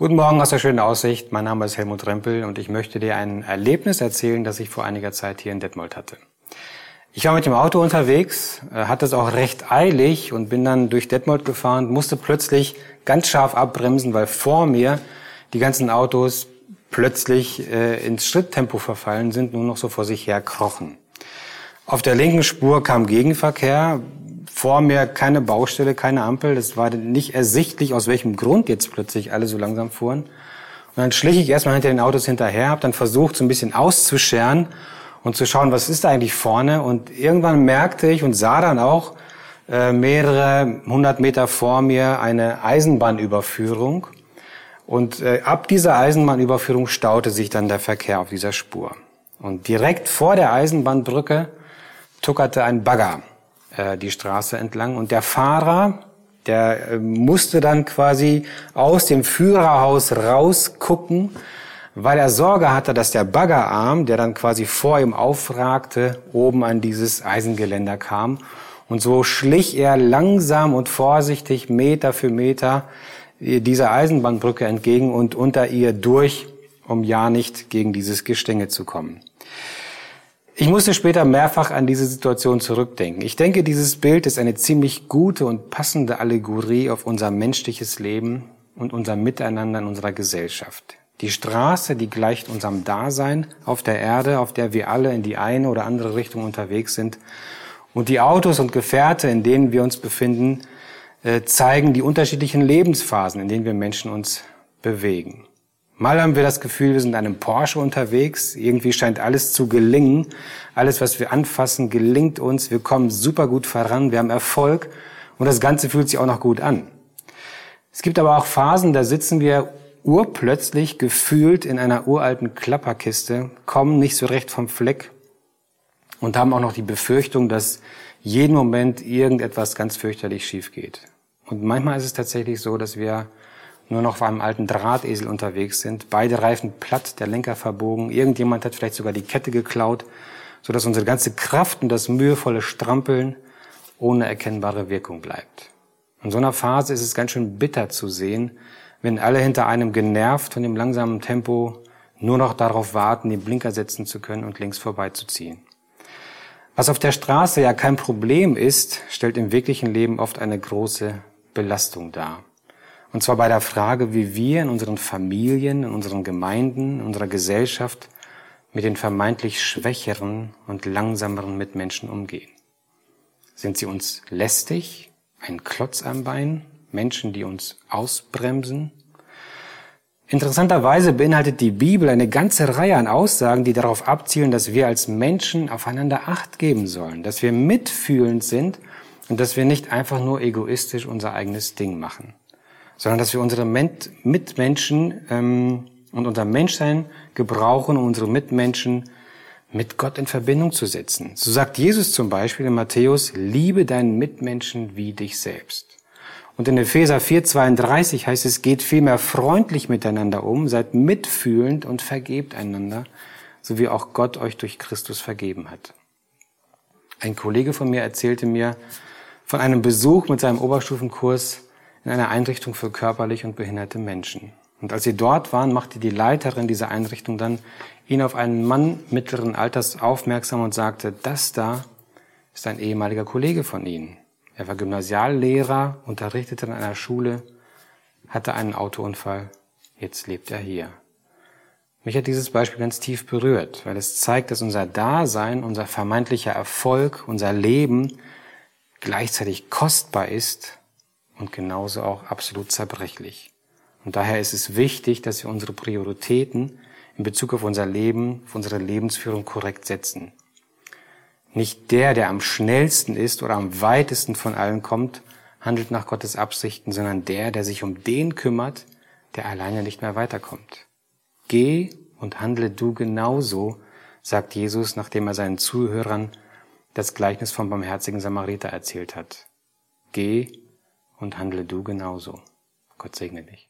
Guten Morgen aus der schönen Aussicht. Mein Name ist Helmut Rempel und ich möchte dir ein Erlebnis erzählen, das ich vor einiger Zeit hier in Detmold hatte. Ich war mit dem Auto unterwegs, äh, hatte es auch recht eilig und bin dann durch Detmold gefahren, musste plötzlich ganz scharf abbremsen, weil vor mir die ganzen Autos plötzlich äh, ins Schritttempo verfallen sind, nur noch so vor sich her krochen. Auf der linken Spur kam Gegenverkehr, vor mir keine Baustelle, keine Ampel. Das war nicht ersichtlich, aus welchem Grund jetzt plötzlich alle so langsam fuhren. Und dann schlich ich erstmal hinter den Autos hinterher, habe dann versucht, so ein bisschen auszuscheren und zu schauen, was ist da eigentlich vorne. Und irgendwann merkte ich und sah dann auch äh, mehrere hundert Meter vor mir eine Eisenbahnüberführung. Und äh, ab dieser Eisenbahnüberführung staute sich dann der Verkehr auf dieser Spur. Und direkt vor der Eisenbahnbrücke tuckerte ein Bagger äh, die Straße entlang. Und der Fahrer, der äh, musste dann quasi aus dem Führerhaus rausgucken, weil er Sorge hatte, dass der Baggerarm, der dann quasi vor ihm aufragte, oben an dieses Eisengeländer kam. Und so schlich er langsam und vorsichtig Meter für Meter dieser Eisenbahnbrücke entgegen und unter ihr durch, um ja nicht gegen dieses Gestänge zu kommen. Ich musste später mehrfach an diese Situation zurückdenken. Ich denke, dieses Bild ist eine ziemlich gute und passende Allegorie auf unser menschliches Leben und unser Miteinander in unserer Gesellschaft. Die Straße, die gleicht unserem Dasein auf der Erde, auf der wir alle in die eine oder andere Richtung unterwegs sind. Und die Autos und Gefährte, in denen wir uns befinden, äh, zeigen die unterschiedlichen Lebensphasen, in denen wir Menschen uns bewegen. Mal haben wir das Gefühl, wir sind in einem Porsche unterwegs. Irgendwie scheint alles zu gelingen. Alles, was wir anfassen, gelingt uns. Wir kommen super gut voran. Wir haben Erfolg. Und das Ganze fühlt sich auch noch gut an. Es gibt aber auch Phasen, da sitzen wir urplötzlich gefühlt in einer uralten Klapperkiste, kommen nicht so recht vom Fleck und haben auch noch die Befürchtung, dass jeden Moment irgendetwas ganz fürchterlich schief geht. Und manchmal ist es tatsächlich so, dass wir nur noch auf einem alten Drahtesel unterwegs sind, beide Reifen platt, der Lenker verbogen, irgendjemand hat vielleicht sogar die Kette geklaut, so dass unsere ganze Kraft und das mühevolle Strampeln ohne erkennbare Wirkung bleibt. In so einer Phase ist es ganz schön bitter zu sehen, wenn alle hinter einem genervt von dem langsamen Tempo nur noch darauf warten, den Blinker setzen zu können und links vorbeizuziehen. Was auf der Straße ja kein Problem ist, stellt im wirklichen Leben oft eine große Belastung dar. Und zwar bei der Frage, wie wir in unseren Familien, in unseren Gemeinden, in unserer Gesellschaft mit den vermeintlich schwächeren und langsameren Mitmenschen umgehen. Sind sie uns lästig, ein Klotz am Bein, Menschen, die uns ausbremsen? Interessanterweise beinhaltet die Bibel eine ganze Reihe an Aussagen, die darauf abzielen, dass wir als Menschen aufeinander Acht geben sollen, dass wir mitfühlend sind und dass wir nicht einfach nur egoistisch unser eigenes Ding machen sondern dass wir unsere Mitmenschen ähm, und unser Menschsein gebrauchen, um unsere Mitmenschen mit Gott in Verbindung zu setzen. So sagt Jesus zum Beispiel in Matthäus, liebe deinen Mitmenschen wie dich selbst. Und in Epheser 4,32 heißt es, geht vielmehr freundlich miteinander um, seid mitfühlend und vergebt einander, so wie auch Gott euch durch Christus vergeben hat. Ein Kollege von mir erzählte mir von einem Besuch mit seinem Oberstufenkurs in einer Einrichtung für körperlich und behinderte Menschen. Und als sie dort waren, machte die Leiterin dieser Einrichtung dann ihn auf einen Mann mittleren Alters aufmerksam und sagte, das da ist ein ehemaliger Kollege von Ihnen. Er war Gymnasiallehrer, unterrichtete in einer Schule, hatte einen Autounfall, jetzt lebt er hier. Mich hat dieses Beispiel ganz tief berührt, weil es zeigt, dass unser Dasein, unser vermeintlicher Erfolg, unser Leben gleichzeitig kostbar ist und genauso auch absolut zerbrechlich. Und daher ist es wichtig, dass wir unsere Prioritäten in Bezug auf unser Leben, auf unsere Lebensführung korrekt setzen. Nicht der, der am schnellsten ist oder am weitesten von allen kommt, handelt nach Gottes Absichten, sondern der, der sich um den kümmert, der alleine nicht mehr weiterkommt. Geh und handle du genauso, sagt Jesus, nachdem er seinen Zuhörern das Gleichnis vom barmherzigen Samariter erzählt hat. Geh und handle du genauso. Gott segne dich.